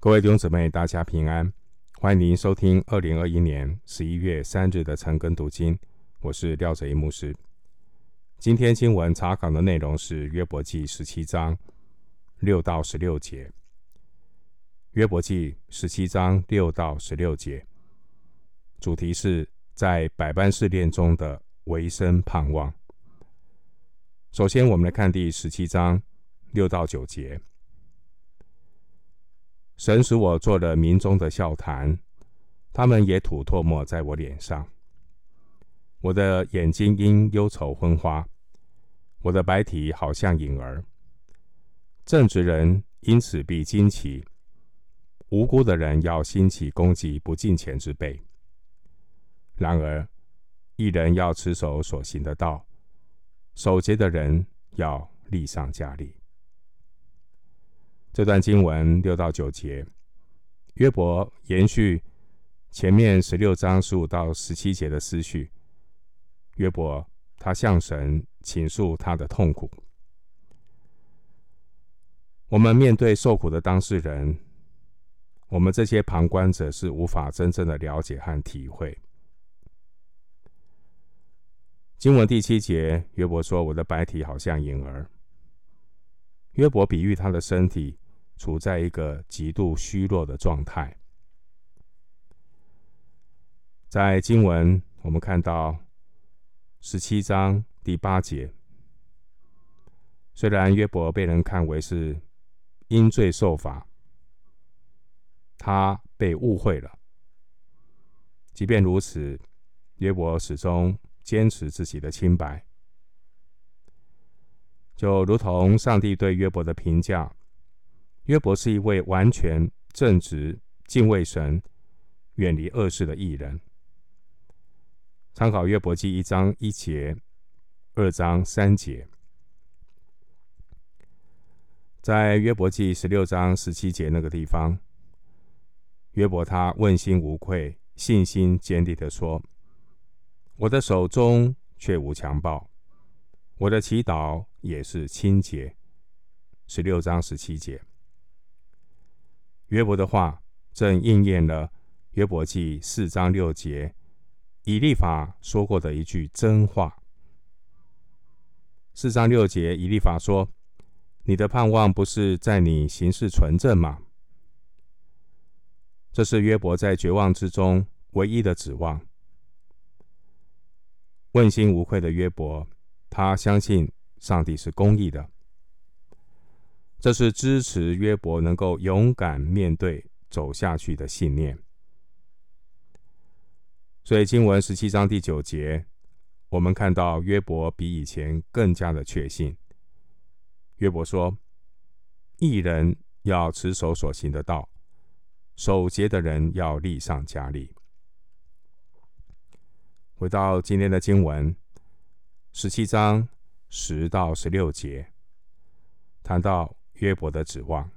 各位弟兄姊妹，大家平安，欢迎您收听二零二一年十一月三日的晨更读经。我是廖哲一牧师。今天经文查考的内容是约伯记十七章六到十六节。约伯记十七章六到十六节，主题是在百般试炼中的唯生盼望。首先，我们来看第十七章六到九节。神使我做了民中的笑谈，他们也吐唾沫在我脸上。我的眼睛因忧愁昏花，我的白体好像影儿。正直人因此必惊奇，无辜的人要兴起攻击不敬虔之辈。然而，一人要持守所行的道，守节的人要立上加力。这段经文六到九节，约伯延续前面十六章十五到十七节的思绪。约伯他向神倾诉他的痛苦。我们面对受苦的当事人，我们这些旁观者是无法真正的了解和体会。经文第七节，约伯说：“我的白体好像影儿。”约伯比喻他的身体处在一个极度虚弱的状态。在经文，我们看到十七章第八节，虽然约伯被人看为是因罪受罚，他被误会了。即便如此，约伯始终坚持自己的清白。就如同上帝对约伯的评价，约伯是一位完全正直、敬畏神、远离恶事的艺人。参考约伯记一章一节、二章三节，在约伯记十六章十七节那个地方，约伯他问心无愧、信心坚定地说：“我的手中却无强暴。”我的祈祷也是清洁。十六章十七节，约伯的话正应验了约伯记四章六节以利法说过的一句真话。四章六节，以利法说：“你的盼望不是在你行事纯正吗？”这是约伯在绝望之中唯一的指望。问心无愧的约伯。他相信上帝是公义的，这是支持约伯能够勇敢面对走下去的信念。所以经文十七章第九节，我们看到约伯比以前更加的确信。约伯说：“一人要持守所行的道，守节的人要力上加力。”回到今天的经文。十七章十到十六节谈到约伯的指望。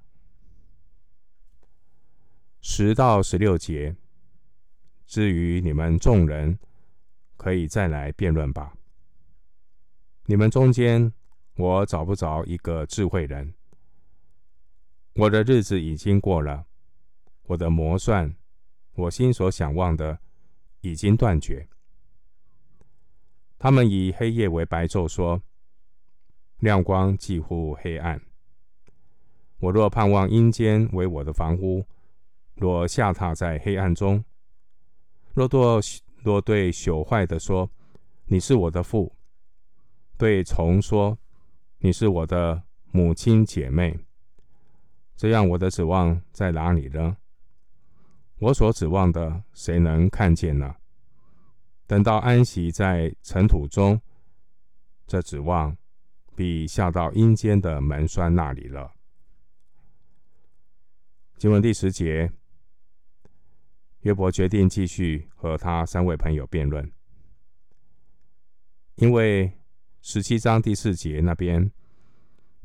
十到十六节，至于你们众人，可以再来辩论吧。你们中间，我找不着一个智慧人。我的日子已经过了，我的谋算，我心所想望的，已经断绝。他们以黑夜为白昼，说亮光几乎黑暗。我若盼望阴间为我的房屋，若下榻在黑暗中，若对若对朽坏的说，你是我的父；对虫说，你是我的母亲姐妹。这样，我的指望在哪里呢？我所指望的，谁能看见呢？等到安息在尘土中，这指望必下到阴间的门闩那里了。经文第十节，约伯决定继续和他三位朋友辩论，因为十七章第四节那边，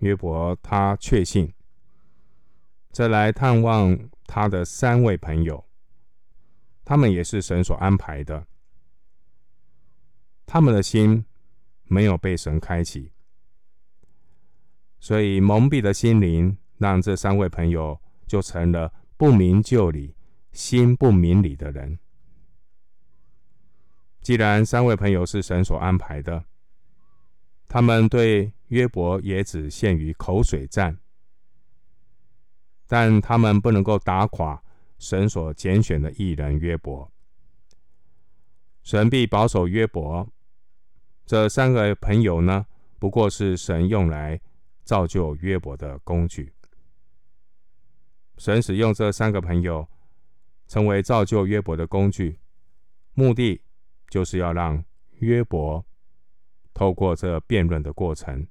约伯他确信，再来探望他的三位朋友，他们也是神所安排的。他们的心没有被神开启，所以蒙蔽的心灵让这三位朋友就成了不明就里、心不明理的人。既然三位朋友是神所安排的，他们对约伯也只限于口水战，但他们不能够打垮神所拣选的艺人约伯。神必保守约伯。这三个朋友呢，不过是神用来造就约伯的工具。神使用这三个朋友成为造就约伯的工具，目的就是要让约伯透过这辩论的过程，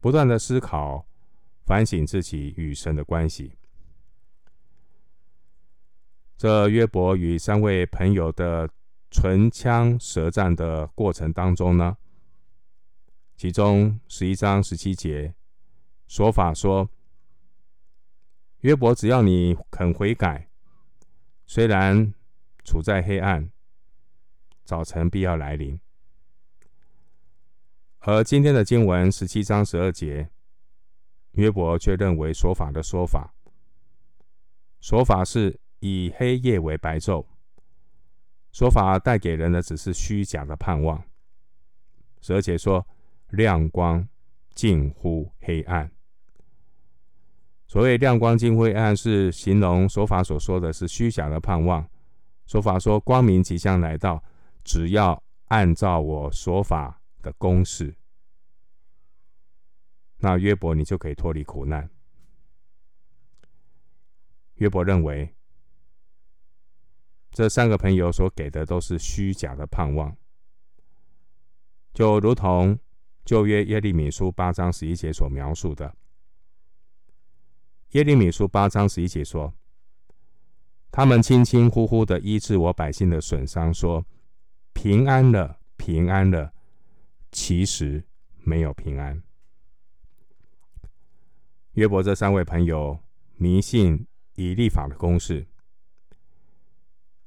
不断的思考、反省自己与神的关系。这约伯与三位朋友的。唇枪舌战的过程当中呢，其中十一章十七节说法说，约伯只要你肯悔改，虽然处在黑暗，早晨必要来临。而今天的经文十七章十二节，约伯却认为说法的说法，说法是以黑夜为白昼。说法带给人的只是虚假的盼望，十二节说亮光近乎黑暗。所谓亮光金灰暗，是形容说法所说的是虚假的盼望。说法说光明即将来到，只要按照我说法的公式，那约伯你就可以脱离苦难。约伯认为。这三个朋友所给的都是虚假的盼望，就如同旧约耶利米书八章十一节所描述的。耶利米书八章十一节说：“他们轻轻呼呼的医治我百姓的损伤，说平安了，平安了，其实没有平安。”约伯这三位朋友迷信以立法的公式。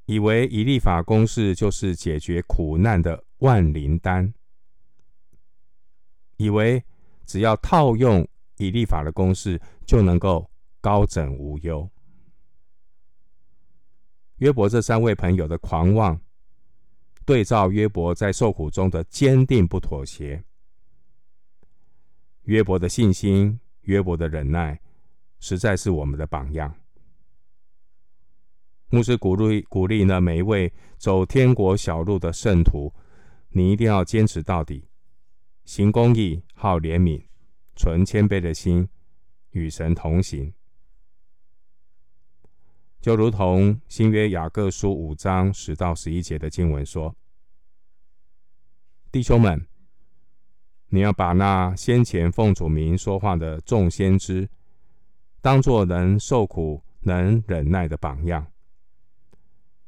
以为以立法公式就是解决苦难的万灵丹，以为只要套用以立法的公式就能够高枕无忧。约伯这三位朋友的狂妄，对照约伯在受苦中的坚定不妥协，约伯的信心，约伯的忍耐，实在是我们的榜样。牧师鼓励鼓励呢，每一位走天国小路的圣徒，你一定要坚持到底，行公义，好怜悯，存谦卑的心，与神同行。就如同新约雅各书五章十到十一节的经文说：“弟兄们，你要把那先前奉主名说话的众先知，当作能受苦、能忍耐的榜样。”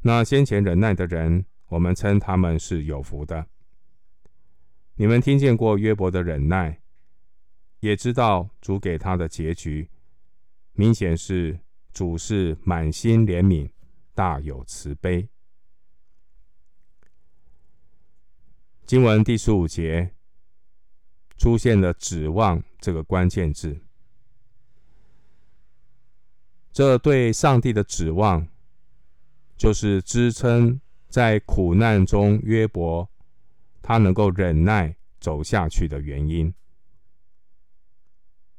那先前忍耐的人，我们称他们是有福的。你们听见过约伯的忍耐，也知道主给他的结局，明显是主是满心怜悯，大有慈悲。经文第十五节出现了“指望”这个关键字，这对上帝的指望。就是支撑在苦难中约伯他能够忍耐走下去的原因。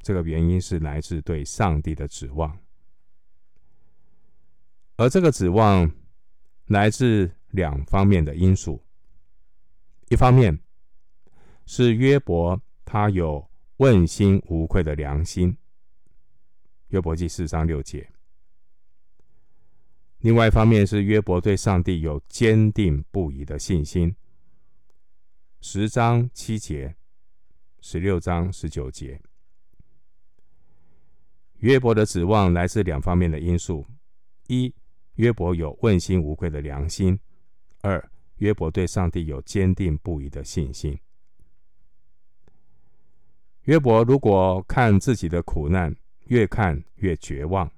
这个原因是来自对上帝的指望，而这个指望来自两方面的因素。一方面是约伯他有问心无愧的良心，约伯记四章六节。另外一方面是约伯对上帝有坚定不移的信心。十章七节，十六章十九节，约伯的指望来自两方面的因素：一，约伯有问心无愧的良心；二，约伯对上帝有坚定不移的信心。约伯如果看自己的苦难，越看越绝望。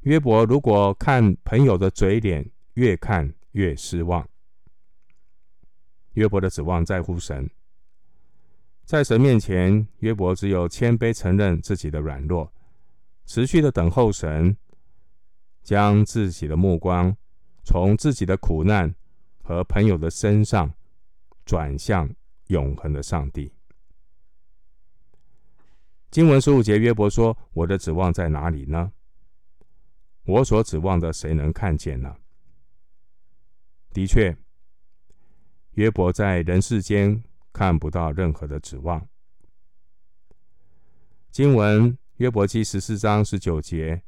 约伯如果看朋友的嘴脸，越看越失望。约伯的指望在乎神，在神面前，约伯只有谦卑承认自己的软弱，持续的等候神，将自己的目光从自己的苦难和朋友的身上转向永恒的上帝。经文十五节，约伯说：“我的指望在哪里呢？我所指望的，谁能看见呢？”的确，约伯在人世间看不到任何的指望。经文约伯记十四章十九节，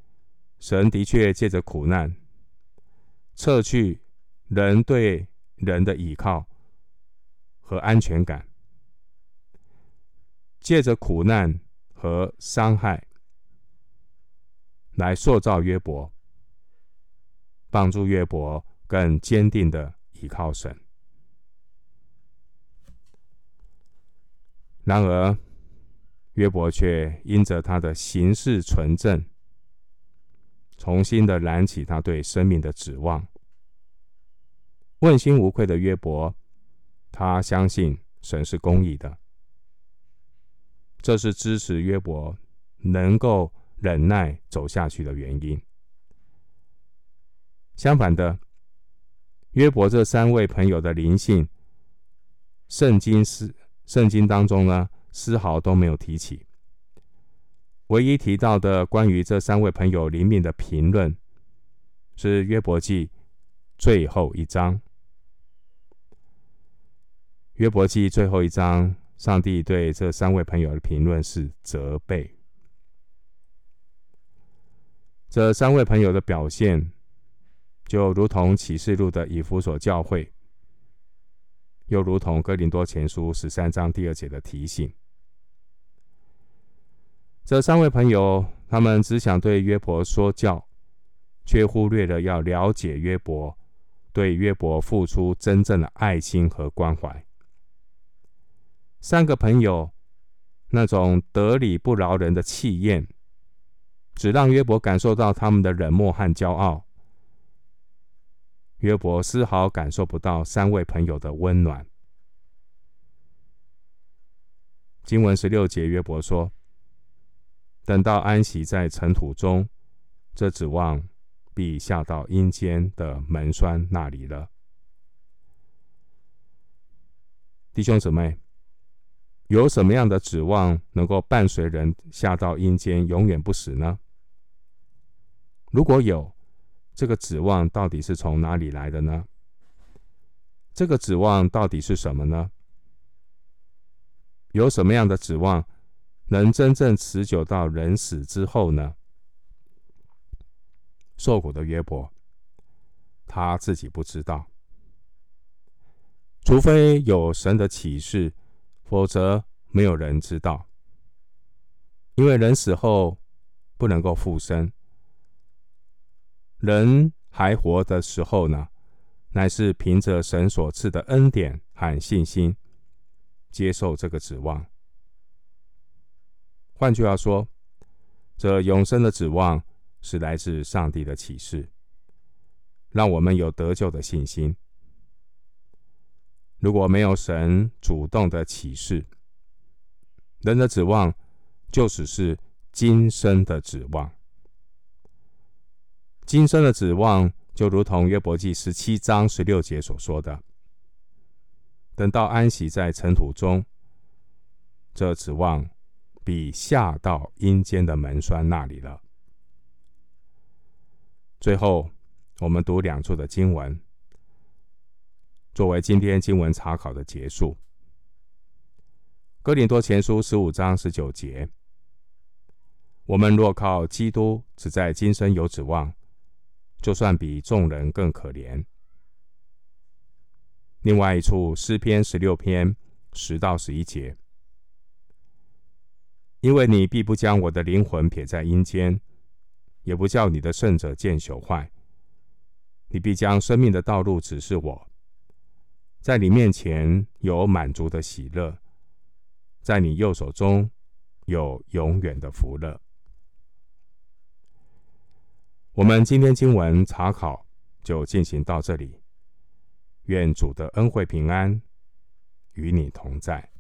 神的确借着苦难撤去人对人的依靠和安全感，借着苦难和伤害来塑造约伯，帮助约伯更坚定的依靠神。然而，约伯却因着他的行事纯正，重新的燃起他对生命的指望。问心无愧的约伯，他相信神是公义的，这是支持约伯能够忍耐走下去的原因。相反的，约伯这三位朋友的灵性，圣经是圣经当中呢，丝毫都没有提起，唯一提到的关于这三位朋友灵命的评论，是约伯记最后一章。约伯记最后一章，上帝对这三位朋友的评论是责备。这三位朋友的表现，就如同启示录的以弗所教会，又如同哥林多前书十三章第二节的提醒。这三位朋友，他们只想对约伯说教，却忽略了要了解约伯，对约伯付出真正的爱心和关怀。三个朋友那种得理不饶人的气焰，只让约伯感受到他们的冷漠和骄傲。约伯丝毫感受不到三位朋友的温暖。经文十六节，约伯说。等到安息在尘土中，这指望必下到阴间的门闩那里了。弟兄姊妹，有什么样的指望能够伴随人下到阴间，永远不死呢？如果有，这个指望到底是从哪里来的呢？这个指望到底是什么呢？有什么样的指望？能真正持久到人死之后呢？受苦的约伯，他自己不知道。除非有神的启示，否则没有人知道。因为人死后不能够复生，人还活的时候呢，乃是凭着神所赐的恩典和信心，接受这个指望。换句话说，这永生的指望是来自上帝的启示，让我们有得救的信心。如果没有神主动的启示，人的指望就只是今生的指望。今生的指望就如同约伯记十七章十六节所说的：“等到安息在尘土中，这指望。”比下到阴间的门闩那里了。最后，我们读两处的经文，作为今天经文查考的结束。哥林多前书十五章十九节：我们若靠基督，只在今生有指望，就算比众人更可怜。另外一处诗篇十六篇十到十一节。因为你必不将我的灵魂撇在阴间，也不叫你的圣者见朽坏。你必将生命的道路指示我，在你面前有满足的喜乐，在你右手中有永远的福乐。我们今天经文查考就进行到这里，愿主的恩惠平安与你同在。